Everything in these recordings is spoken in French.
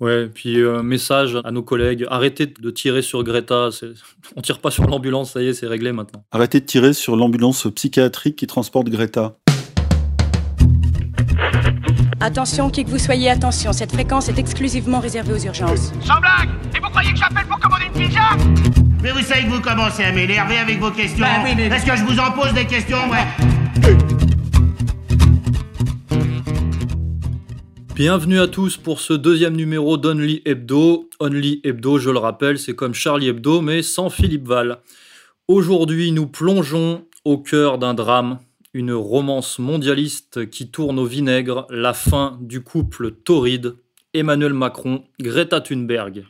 Ouais, puis un message à nos collègues, arrêtez de tirer sur Greta, on tire pas sur l'ambulance, ça y est, c'est réglé maintenant. Arrêtez de tirer sur l'ambulance psychiatrique qui transporte Greta. Attention, qui que vous soyez, attention, cette fréquence est exclusivement réservée aux urgences. Sans blague Et vous croyez que j'appelle pour commander une pizza? Mais vous savez que vous commencez à m'énerver avec vos questions. Bah oui, mais- Est-ce que je vous en pose des questions, ouais Bienvenue à tous pour ce deuxième numéro d'Only Hebdo. Only Hebdo, je le rappelle, c'est comme Charlie Hebdo, mais sans Philippe Val. Aujourd'hui, nous plongeons au cœur d'un drame, une romance mondialiste qui tourne au vinaigre, la fin du couple torride Emmanuel Macron, Greta Thunberg.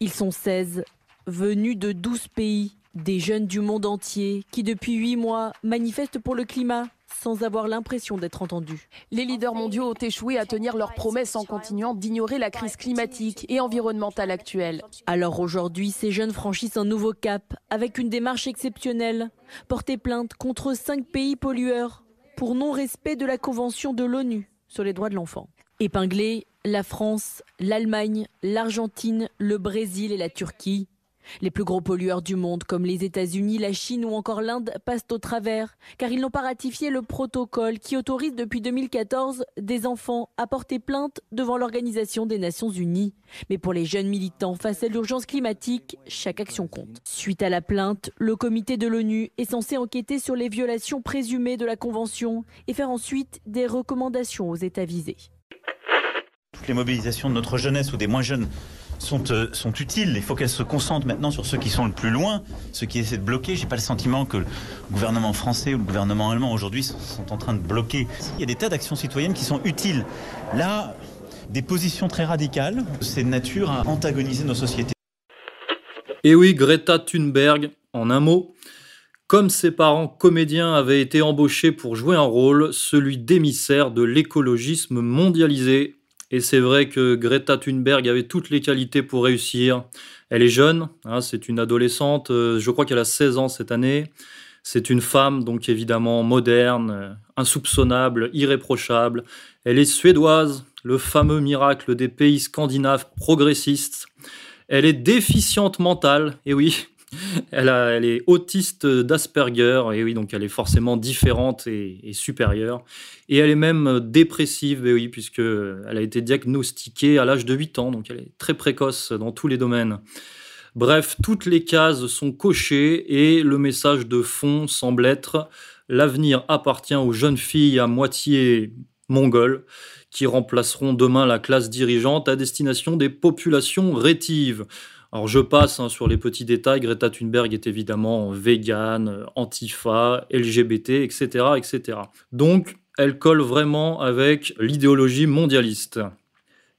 Ils sont 16, venus de 12 pays, des jeunes du monde entier qui depuis 8 mois manifestent pour le climat sans avoir l'impression d'être entendus. Les leaders mondiaux ont échoué à tenir leurs promesses en continuant d'ignorer la crise climatique et environnementale actuelle. Alors aujourd'hui, ces jeunes franchissent un nouveau cap avec une démarche exceptionnelle. Porter plainte contre 5 pays pollueurs pour non-respect de la Convention de l'ONU sur les droits de l'enfant. Épinglés, la France, l'Allemagne, l'Argentine, le Brésil et la Turquie. Les plus gros pollueurs du monde, comme les États-Unis, la Chine ou encore l'Inde, passent au travers, car ils n'ont pas ratifié le protocole qui autorise depuis 2014 des enfants à porter plainte devant l'Organisation des Nations Unies. Mais pour les jeunes militants face à l'urgence climatique, chaque action compte. Suite à la plainte, le comité de l'ONU est censé enquêter sur les violations présumées de la Convention et faire ensuite des recommandations aux États visés. Toutes les mobilisations de notre jeunesse ou des moins jeunes sont, euh, sont utiles. Il faut qu'elles se concentrent maintenant sur ceux qui sont le plus loin, ceux qui essaient de bloquer. J'ai pas le sentiment que le gouvernement français ou le gouvernement allemand aujourd'hui sont, en train de bloquer. Il y a des tas d'actions citoyennes qui sont utiles. Là, des positions très radicales, c'est de nature à antagoniser nos sociétés. Et oui, Greta Thunberg, en un mot, comme ses parents comédiens avaient été embauchés pour jouer un rôle, celui d'émissaire de l'écologisme mondialisé. Et c'est vrai que Greta Thunberg avait toutes les qualités pour réussir. Elle est jeune, hein, c'est une adolescente, euh, je crois qu'elle a 16 ans cette année. C'est une femme, donc évidemment moderne, euh, insoupçonnable, irréprochable. Elle est suédoise, le fameux miracle des pays scandinaves progressistes. Elle est déficiente mentale, et oui, elle, est autiste d'Asperger, et oui, donc elle est forcément différente et, supérieure. Et elle est même dépressive, oui, puisqu'elle a été diagnostiquée à l'âge de 8 ans, donc elle est très précoce dans tous les domaines. Bref, toutes les cases sont cochées et le message de fond semble être l'avenir appartient aux jeunes filles à moitié mongoles qui remplaceront demain la classe dirigeante à destination des populations rétives. Alors je passe hein, sur les petits détails. Greta Thunberg est évidemment végane, antifa, LGBT, etc., etc. Donc elle colle vraiment avec l'idéologie mondialiste.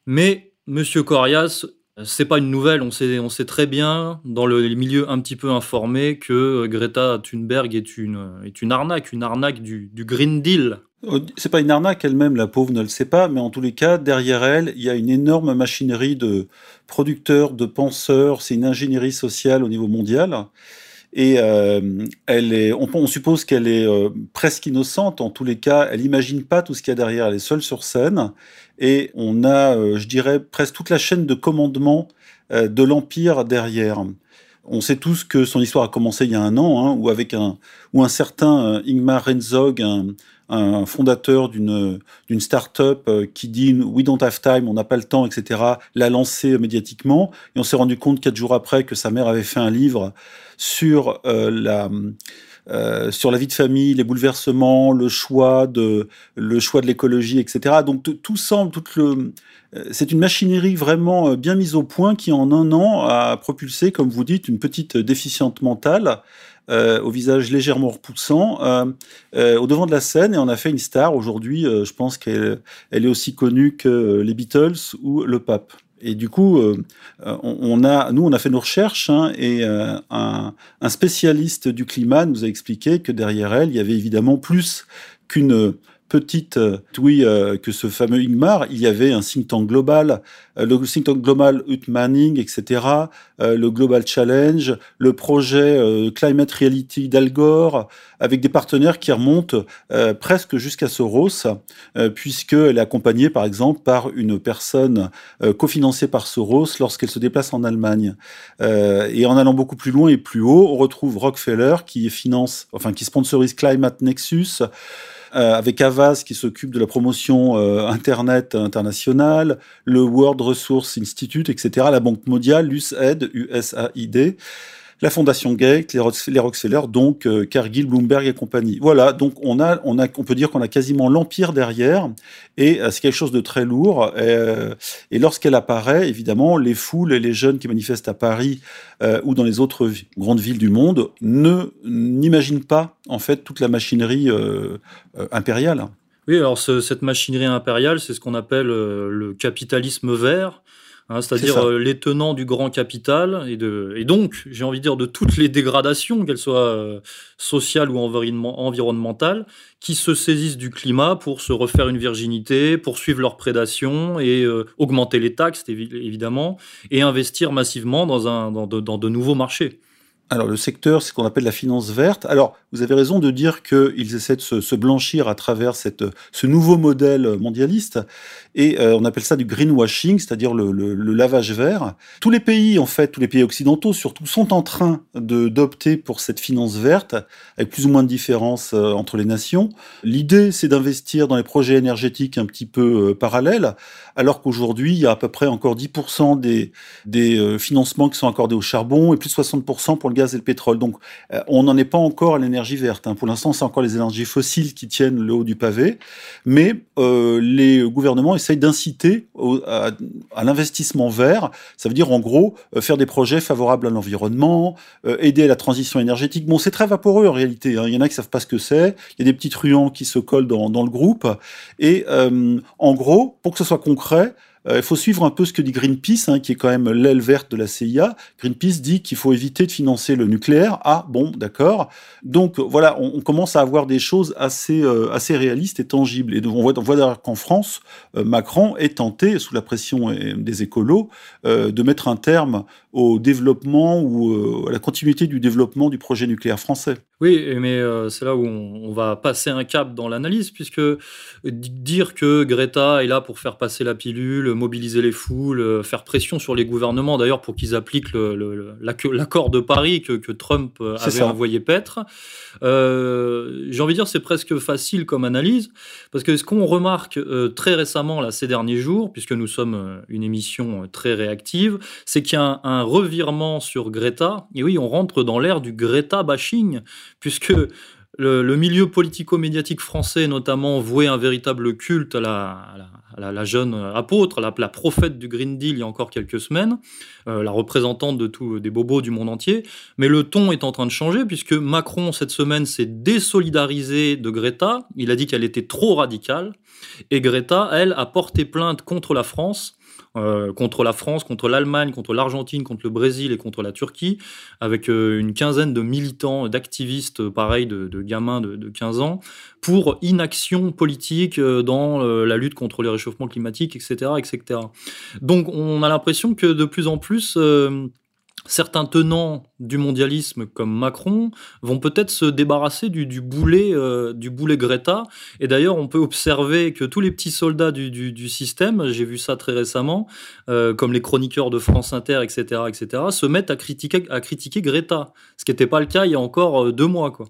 Mais Monsieur Corias, c'est pas une nouvelle. On sait, très bien dans le milieu un petit peu informé que Greta Thunberg est une, arnaque, une arnaque du Green Deal. Euh, C'est pas une arnaque elle-même, la pauvre ne le sait pas, mais en tous les cas, derrière elle, il y a une énorme machinerie de producteurs, de penseurs, c'est une ingénierie sociale au niveau mondial. Et euh, elle est, on, suppose qu'elle est euh, presque innocente. En tous les cas, elle imagine pas tout ce qu'il y a derrière. Elle est seule sur scène. Et on a, euh, je dirais, presque toute la chaîne de commandement de l'empire derrière. On sait tous que son histoire a commencé il y a un an, hein, où avec un, certain euh, Ingmar Renzog, un, un fondateur d'une d'une start-up euh, qui dit we don't have time, on n'a pas le temps, etc. l'a lancé médiatiquement et on s'est rendu compte quatre jours après que sa mère avait fait un livre sur euh, la euh, sur la vie de famille, les bouleversements, le choix de le choix de l'écologie, etc. Donc tout semble, tout le euh, c'est une machinerie vraiment euh, bien mise au point qui en un an a propulsé, comme vous dites, une petite déficiente mentale euh, au visage légèrement repoussant, au devant de la scène et on a fait une star. Aujourd'hui, je pense qu'elle elle est aussi connue que les Beatles ou le pape. Et du coup, euh, euh, on, a, nous, on a fait nos recherches hein, et euh, un spécialiste du climat nous a expliqué que derrière elle, il y avait évidemment plus qu'une petite oui que ce fameux Ingmar, il y avait un think tank global, le think tank global Manning, etc., le Global Challenge, le projet Climate Reality d'Al Gore, avec des partenaires qui remontent presque jusqu'à Soros, puisqu'elle est accompagnée par exemple par une personne cofinancée par Soros lorsqu'elle se déplace en Allemagne. et en allant beaucoup plus loin et plus haut, on retrouve Rockefeller qui finance, enfin qui sponsorise Climate Nexus, euh, avec Avas qui s'occupe de la promotion euh, Internet internationale, le World Resource Institute, etc., la Banque mondiale, l'USAID, USAID la Fondation Gates, les, Rockefeller, donc euh, Cargill, Bloomberg et compagnie. Voilà, donc on a, on a, on peut dire qu'on a quasiment l'empire derrière, et euh, c'est quelque chose de très lourd. Euh, et lorsqu'elle apparaît, évidemment, les foules et les jeunes qui manifestent à Paris ou dans les autres grandes villes du monde ne n'imaginent pas en fait toute la machinerie impériale. Oui, alors cette machinerie impériale, c'est ce qu'on appelle le capitalisme vert. Hein, c'est-à-dire euh, les tenants du grand capital et, de, et donc, j'ai envie de dire, de toutes les dégradations, qu'elles soient euh, sociales ou environnementales, qui se saisissent du climat pour se refaire une virginité, poursuivre leur prédation et euh, augmenter les taxes, évidemment, et investir massivement dans, un, dans de nouveaux marchés. Alors le secteur, c'est ce qu'on appelle la finance verte. Alors vous avez raison de dire qu'ils essaient de se, blanchir à travers cette, ce nouveau modèle mondialiste, et euh, on appelle ça du greenwashing, c'est-à-dire le, lavage vert. Tous les pays, en fait, tous les pays occidentaux surtout, sont en train d'opter pour cette finance verte, avec plus ou moins de différences euh, entre les nations. L'idée, c'est d'investir dans les projets énergétiques un petit peu euh, parallèles, alors qu'aujourd'hui, il y a à peu près encore 10% des, des financements qui sont accordés au charbon et plus de 60% pour le gaz et le pétrole. Donc, on n'en est pas encore à l'énergie verte. Hein. Pour l'instant, c'est encore les énergies fossiles qui tiennent le haut du pavé, mais euh, les gouvernements essayent d'inciter à, l'investissement vert. Ça veut dire en gros euh, faire des projets favorables à l'environnement, euh, aider à la transition énergétique. Bon, c'est très vaporeux en réalité. Hein. Il y en a qui savent pas ce que c'est. Il y a des petits truands qui se collent dans, le groupe. Et en gros, pour que ce soit concret, euh, il faut suivre un peu ce que dit Greenpeace, hein, qui est quand même l'aile verte de la CIA. Greenpeace dit qu'il faut éviter de financer le nucléaire. Ah bon, d'accord. Donc voilà, on, commence à avoir des choses assez euh, assez réalistes et tangibles. Et on voit, on voit qu'en France, euh, Macron est tenté, sous la pression des écolos, de mettre un terme au développement ou à la continuité du développement du projet nucléaire français. Oui, mais euh, c'est là où on, va passer un cap dans l'analyse, puisque dire que Greta est là pour faire passer la pilule, mobiliser les foules, euh, faire pression sur les gouvernements, d'ailleurs pour qu'ils appliquent l'accord de Paris que, Trump euh, avait envoyé paître, j'ai envie de dire c'est presque facile comme analyse, parce que ce qu'on remarque très récemment là ces derniers jours, puisque nous sommes une émission très réactive, c'est qu'il y a un revirement sur Greta, et oui, on rentre dans l'ère du Greta bashing puisque le, milieu politico-médiatique français, notamment, vouait un véritable culte à la, jeune apôtre, la, la, prophète du Green Deal il y a encore quelques semaines, euh, la représentante de tous des bobos du monde entier. Mais le ton est en train de changer, puisque Macron, cette semaine, s'est désolidarisé de Greta. Il a dit qu'elle était trop radicale. Et Greta, elle, a porté plainte contre la France euh, contre la France, contre l'Allemagne, contre l'Argentine, contre le Brésil et contre la Turquie, avec euh, une quinzaine de militants, d'activistes, euh, pareil, de, gamins de, 15 ans, pour inaction politique dans la lutte contre les réchauffements climatiques, etc., etc. Donc on a l'impression que de plus en plus certains tenants du mondialisme comme Macron vont peut-être se débarrasser du, boulet euh, du boulet Greta. Et d'ailleurs on peut observer que tous les petits soldats du, système j'ai vu ça très récemment euh, comme les chroniqueurs de France Inter etc etc se mettent à critiquer à critiquer Greta. Ce qui n'était pas le cas il y a encore euh, deux mois quoi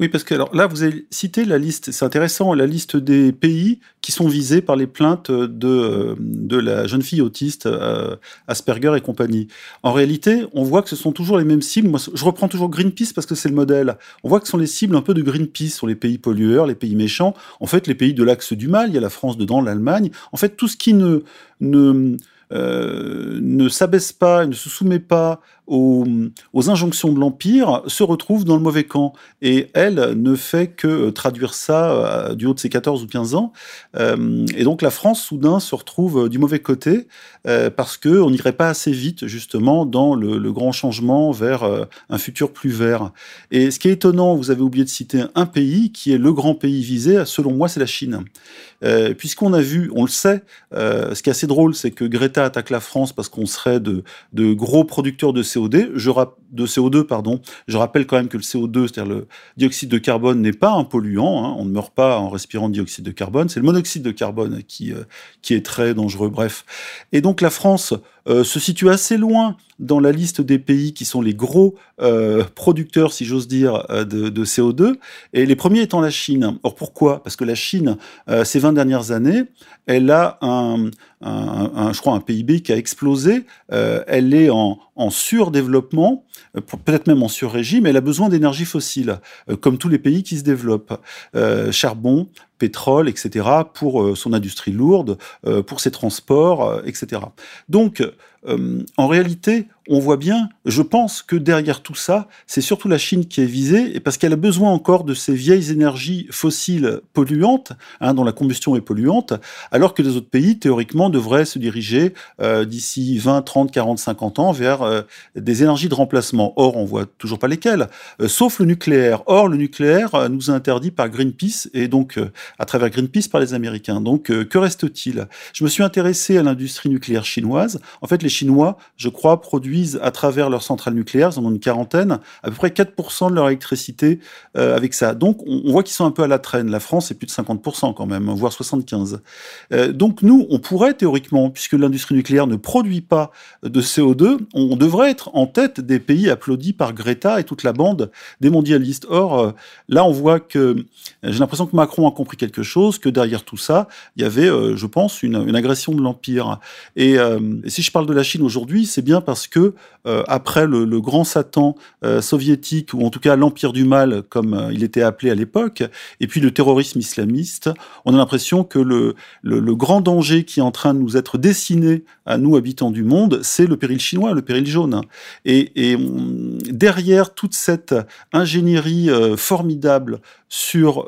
oui, parce que alors là, vous avez cité la liste, c'est intéressant, la liste des pays qui sont visés par les plaintes de, de la jeune fille autiste euh, Asperger et compagnie. En réalité, on voit que ce sont toujours les mêmes cibles. Moi, je reprends toujours Greenpeace parce que c'est le modèle. On voit que ce sont les cibles un peu de Greenpeace sur les pays pollueurs, les pays méchants. En fait, les pays de l'axe du mal, il y a la France dedans, l'Allemagne. En fait, tout ce qui ne, ne, euh, ne s'abaisse pas, ne se soumet pas aux, injonctions de l'Empire se retrouve dans le mauvais camp. Et elle ne fait que traduire ça du haut de ses 14 ou 15 ans. et donc la France, soudain, se retrouve du mauvais côté parce qu'on n'irait pas assez vite, justement, dans le, grand changement vers un futur plus vert. Et ce qui est étonnant, vous avez oublié de citer un pays qui est le grand pays visé, selon moi, c'est la Chine. Euh, puisqu'on a vu, on le sait, euh, ce qui est assez drôle, c'est que Greta attaque la France parce qu'on serait de, de, gros producteurs de CO2. Je de CO2, pardon. Je rappelle quand même que le CO2, c'est-à-dire le dioxyde de carbone, n'est pas un polluant. Hein. On ne meurt pas en respirant dioxyde de carbone. C'est le monoxyde de carbone qui, euh, qui est très dangereux. Bref. Et donc la France euh, se situe assez loin dans la liste des pays qui sont les gros euh, producteurs, si j'ose dire, euh, de, de, CO2, et les premiers étant la Chine. Or pourquoi? Parce que la Chine, ces 20 dernières années, elle a un, un, un, je crois, un PIB qui a explosé. elle est en, en surdéveloppement, peut-être même en surrégime, elle a besoin d'énergie fossile, comme tous les pays qui se développent. charbon, pétrole, etc., pour son industrie lourde, pour ses transports, etc. Donc, en réalité, on voit bien, je pense que derrière tout ça, c'est surtout la Chine qui est visée, parce qu'elle a besoin encore de ces vieilles énergies fossiles polluantes, hein, dont la combustion est polluante, alors que les autres pays, théoriquement, devraient se diriger euh, d'ici 20, 30, 40, 50 ans vers euh, des énergies de remplacement. Or, on voit toujours pas lesquelles, euh, sauf le nucléaire. Or, le nucléaire nous est interdit par Greenpeace, et donc à travers Greenpeace par les Américains. Donc, que reste-t-il? Je me suis intéressé à l'industrie nucléaire chinoise. En fait, les Chinois, je crois, produisent à travers leurs centrales nucléaires, ils en ont une quarantaine, à peu près 4% de leur électricité euh, avec ça. Donc on, voit qu'ils sont un peu à la traîne. La France, c'est plus de 50% quand même, voire 75%. Euh, donc nous, on pourrait théoriquement, puisque l'industrie nucléaire ne produit pas de CO2, on devrait être en tête des pays applaudis par Greta et toute la bande des mondialistes. Or, euh, là, on voit que j'ai l'impression que Macron a compris quelque chose, que derrière tout ça, il y avait, je pense, une, agression de l'Empire. Et si je parle de la Chine aujourd'hui, c'est bien parce que euh, après le, grand Satan euh, soviétique, ou en tout cas l'empire du mal, comme euh, il était appelé à l'époque, et puis le terrorisme islamiste, on a l'impression que le, le, grand danger qui est en train de nous être dessiné à nous, habitants du monde, c'est le péril chinois, le péril jaune. Et, et derrière toute cette ingénierie formidable sur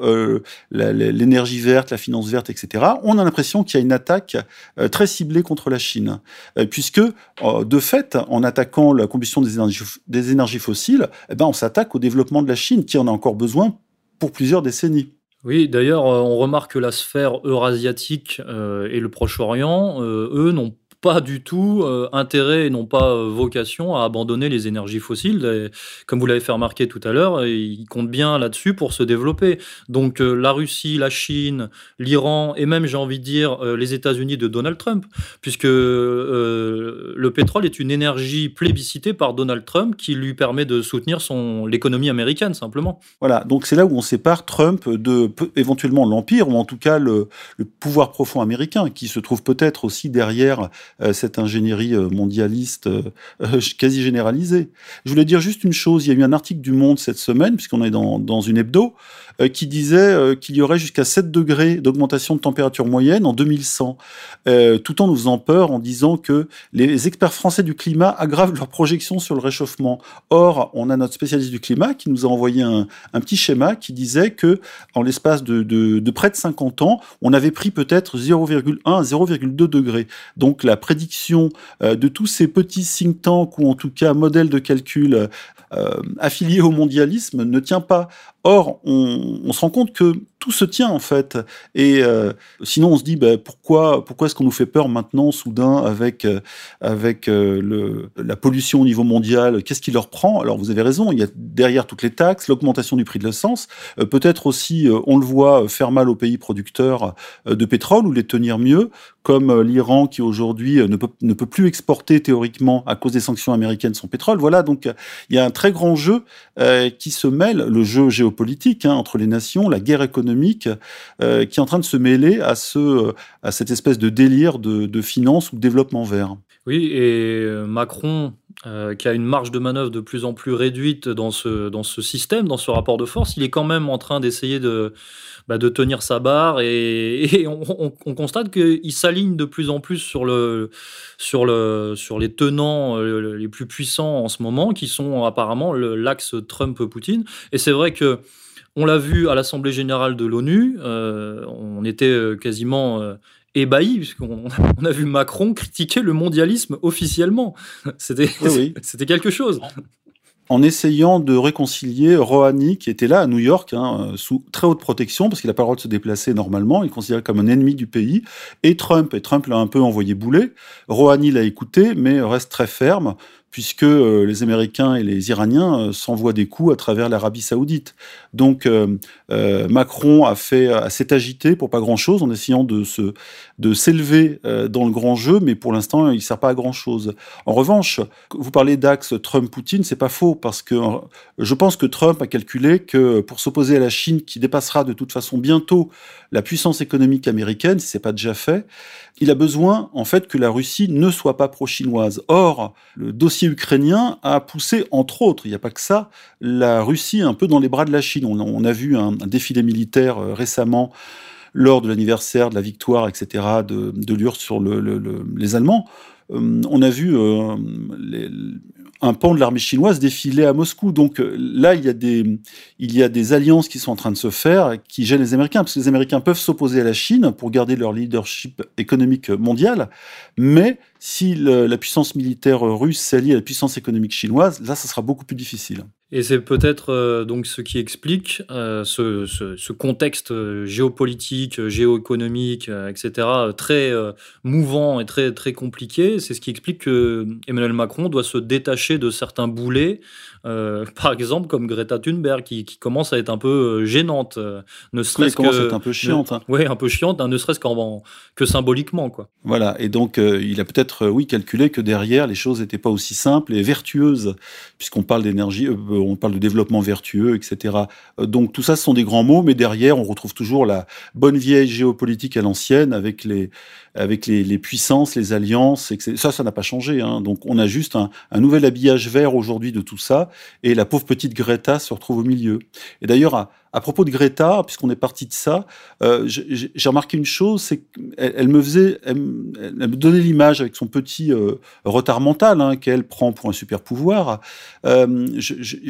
l'énergie verte, la finance verte, etc., on a l'impression qu'il y a une attaque très ciblée contre la Chine. puisque, de fait, en attaquant la combustion des énergies, fossiles, eh ben, on s'attaque au développement de la Chine, qui en a encore besoin pour plusieurs décennies. Oui, d'ailleurs, on remarque que la sphère eurasiatique euh, et le Proche-Orient, euh, eux, n'ont pas du tout euh, intérêt et n'ont pas euh, vocation à abandonner les énergies fossiles. comme vous l'avez fait remarquer tout à l'heure, ils comptent bien là-dessus pour se développer. Donc euh, la Russie, la Chine, l'Iran et même, j'ai envie de dire, les États-Unis de Donald Trump, puisque le pétrole est une énergie plébiscitée par Donald Trump qui lui permet de soutenir son l'économie américaine simplement. Voilà, donc c'est là où on sépare Trump de éventuellement l'empire ou en tout cas le, pouvoir profond américain qui se trouve peut-être aussi derrière cette ingénierie euh, mondialiste euh, quasi généralisée. Je voulais dire juste une chose, il y a eu un article du Monde cette semaine, puisqu'on est dans, une hebdo, qui disait qu'il y aurait jusqu'à 7 degrés d'augmentation de température moyenne en 2100, tout en nous faisant peur en disant que les experts français du climat aggravent leurs projections sur le réchauffement. Or, on a notre spécialiste du climat qui nous a envoyé un, petit schéma qui disait que en l'espace de, de, de, près de 50 ans, on avait pris peut-être 0,1 à 0,2 degrés. Donc la prédiction euh, de tous ces petits think tanks ou en tout cas modèles de calcul euh, affiliés au mondialisme ne tient pas. Or, on, on, se rend compte que tout se tient en fait. Et euh, sinon, on se dit bah, pourquoi, pourquoi est-ce qu'on nous fait peur maintenant, soudain, avec euh, avec euh, le, la pollution au niveau mondial? Qu'est-ce qui leur prend? Alors, vous avez raison. Il y a derrière toutes les taxes, l'augmentation du prix de l'essence, peut-être aussi, on le voit, faire mal aux pays producteurs de pétrole ou les tenir mieux, comme l'Iran qui aujourd'hui ne peut, ne peut plus exporter théoriquement à cause des sanctions américaines son pétrole. Voilà, donc il y a un très grand jeu qui se mêle, le jeu géopolitique politique hein, entre les nations, la guerre économique, euh, qui est en train de se mêler à, ce, à cette espèce de délire de, de finance ou de développement vert. Oui, et euh, Macron euh, qui a une marge de manœuvre de plus en plus réduite dans ce, dans ce système, dans ce rapport de force, il est quand même en train d'essayer de, bah, de tenir sa barre et, on, constate qu'il s'aligne de plus en plus sur, le, sur, le, sur les tenants euh, les plus puissants en ce moment, qui sont apparemment l'axe Trump-Poutine. Et c'est vrai que on l'a vu à l'Assemblée générale de l'ONU, euh, on était quasiment ébahi, puisqu'on on a vu Macron critiquer le mondialisme officiellement. C'était quelque chose. En essayant de réconcilier Rouhani, qui était là à New York, hein, sous très haute protection, parce qu'il n'a pas le droit de se déplacer normalement, il est considéré comme un ennemi du pays, et Trump, et Trump l'a un peu envoyé bouler. Rouhani l'a écouté, mais reste très ferme puisque euh, les Américains et les Iraniens euh, s'envoient des coups à travers l'Arabie saoudite. Donc euh, Macron a fait s'est agité pour pas grand-chose en essayant de se de s'élever dans le grand jeu, mais pour l'instant il sert pas à grand-chose. En revanche, vous parlez d'axe Trump-Poutine, c'est pas faux parce que je pense que Trump a calculé que pour s'opposer à la Chine, qui dépassera de toute façon bientôt la puissance économique américaine, si c'est pas déjà fait, il a besoin en fait que la Russie ne soit pas pro-chinoise. Or, le dossier ukrainien a poussé, entre autres, il n'y a pas que ça, la Russie un peu dans les bras de la Chine. On, a vu un, défilé militaire euh, récemment lors de l'anniversaire de la victoire, etc., de, l'URSS sur les Allemands. Euh, on a vu euh, un pan de l'armée chinoise défiler à Moscou. Donc là, il y, a des, il y a des alliances qui sont en train de se faire qui gênent les Américains, parce que les Américains peuvent s'opposer à la Chine pour garder leur leadership économique mondial, mais si la puissance militaire russe s'allie à la puissance économique chinoise, là, ça sera beaucoup plus difficile. Et c'est peut-être euh, donc ce qui explique euh, ce, ce, ce, contexte euh, géopolitique, géoéconomique, etc., très mouvant et très, très compliqué. C'est ce qui explique que Emmanuel Macron doit se détacher de certains boulets par exemple comme Greta Thunberg qui, qui, commence à être un peu gênante, ne serait-ce que un peu chiante. Hein. Oui, un peu chiante, hein, ne serait-ce qu'en que symboliquement quoi. Voilà, et donc il a peut-être oui calculé que derrière les choses n'étaient pas aussi simples et vertueuses, puisqu'on parle d'énergie, on parle de développement vertueux, etc. donc tout ça, ce sont des grands mots, mais derrière on retrouve toujours la bonne vieille géopolitique à l'ancienne avec les avec les, puissances, les alliances, etc. Ça, ça n'a pas changé. Hein. Donc on a juste un, nouvel habillage vert aujourd'hui de tout ça et la pauvre petite Greta se retrouve au milieu. Et d'ailleurs, à propos de Greta, puisqu'on est parti de ça, euh, j'ai remarqué une chose, c'est qu'elle elle me faisait, elle, me donnait l'image avec son petit euh, retard mental hein, qu'elle prend pour un super pouvoir. Euh,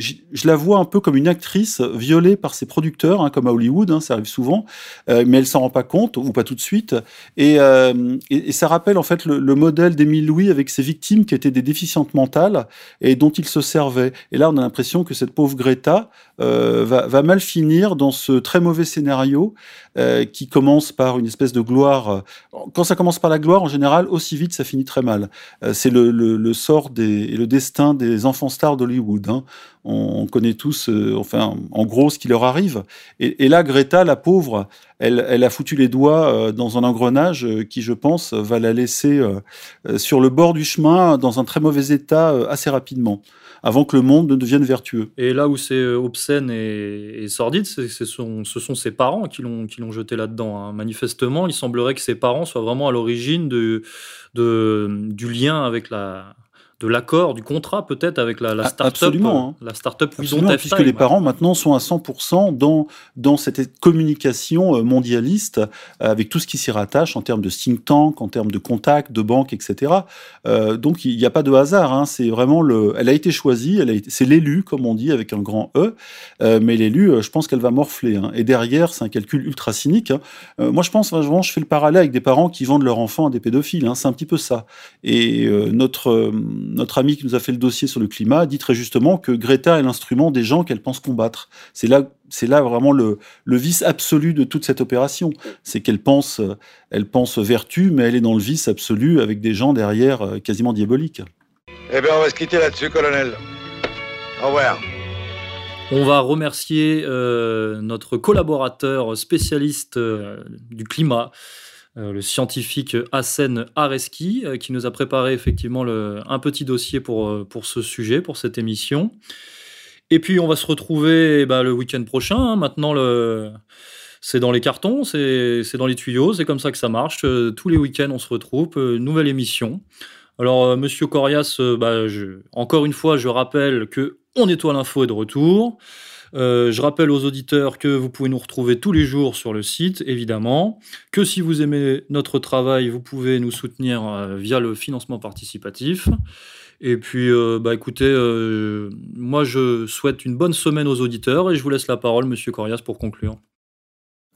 je, la vois un peu comme une actrice violée par ses producteurs, hein, comme à Hollywood, hein, ça arrive souvent, euh, mais elle s'en rend pas compte ou pas tout de suite. Et, euh, et ça rappelle en fait le, le modèle d'Émile Louis avec ses victimes qui étaient des déficientes mentales et dont il se servait. Et là, on a l'impression que cette pauvre Greta va, va mal finir dans ce très mauvais scénario euh, qui commence par une espèce de gloire. Quand ça commence par la gloire, en général, aussi vite, ça finit très mal. Euh, c'est le, sort et le destin des enfants stars d'Hollywood. Hein. On, connaît tous, euh, enfin, en gros, ce qui leur arrive. Et, là, Greta, la pauvre, elle, a foutu les doigts dans un engrenage qui, je pense, va la laisser sur le bord du chemin dans un très mauvais état assez rapidement avant que le monde ne devienne vertueux. Et là où c'est euh, obscène et, sordide, c'est, ce sont ses parents qui l'ont, qui l'ont jeté là-dedans. Hein. Manifestement, il semblerait que ses parents soient vraiment à l'origine du lien avec la, de l'accord, du contrat peut-être avec la, la start-up. Absolument. Hein. La start-up puisque les parents maintenant sont à 100% dans, dans cette communication euh, mondialiste euh, avec tout ce qui s'y rattache en termes de think tank, en termes de contacts, de banques, etc. Euh, donc il n'y a pas de hasard. Hein. C'est vraiment le. Elle a été choisie. Elle a été... C'est l'élu, comme on dit, avec un grand E. Euh, mais l'élu, je pense qu'elle va morfler. Hein. Et derrière, c'est un calcul ultra cynique. Hein. Euh, moi, je pense vraiment, je fais le parallèle avec des parents qui vendent leur enfant à des pédophiles. Hein. C'est un petit peu ça. Et notre notre ami qui nous a fait le dossier sur le climat dit très justement que Greta est l'instrument des gens qu'elle pense combattre. C'est là, c'est là vraiment le, le, vice absolu de toute cette opération. C'est qu'elle pense, elle pense vertu, mais elle est dans le vice absolu avec des gens derrière euh, quasiment diaboliques. Eh bien, on va se quitter là-dessus, colonel. Au revoir. On va remercier euh, notre collaborateur spécialiste euh, du climat, le scientifique Hassen Areski, euh, qui nous a préparé effectivement un petit dossier pour, euh, pour ce sujet, pour cette émission. Et puis on va se retrouver bah, le week-end prochain. Hein. Maintenant, le... c'est dans les cartons, c'est dans les tuyaux, c'est comme ça que ça marche. tous les week-ends, on se retrouve, nouvelle émission. Alors, Monsieur Corias, bah, encore une fois, je rappelle que On nettoie l'info est de retour. Euh, je rappelle aux auditeurs que vous pouvez nous retrouver tous les jours sur le site, évidemment. Que si vous aimez notre travail, vous pouvez nous soutenir euh, via le financement participatif. Et puis, euh, bah, écoutez, moi, je souhaite une bonne semaine aux auditeurs et je vous laisse la parole, Monsieur Corias, pour conclure.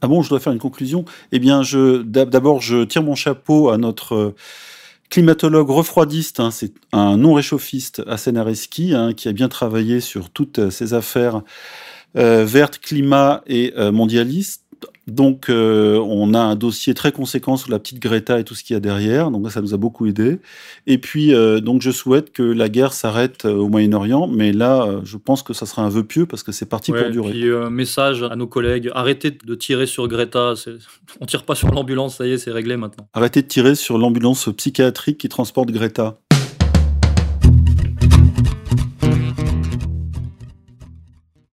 Ah bon, je dois faire une conclusion Eh bien, d'abord, je tire mon chapeau à notre climatologue refroidiste, hein, c'est un non-réchauffiste à Senareski, hein, qui a bien travaillé sur toutes ces affaires euh, vertes, climat et euh, mondialiste. Donc, euh, on a un dossier très conséquent sur la petite Greta et tout ce qu'il y a derrière. Donc, ça nous a beaucoup aidé. Et puis, euh, donc, je souhaite que la guerre s'arrête euh, au Moyen-Orient. Mais là, je pense que ça sera un vœu pieux parce que c'est parti Ouais, pour durer. Puis, euh, message à nos collègues arrêtez de tirer sur Greta. On tire pas sur l'ambulance, ça y est, c'est réglé maintenant. Arrêtez de tirer sur l'ambulance psychiatrique qui transporte Greta.